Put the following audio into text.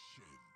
action.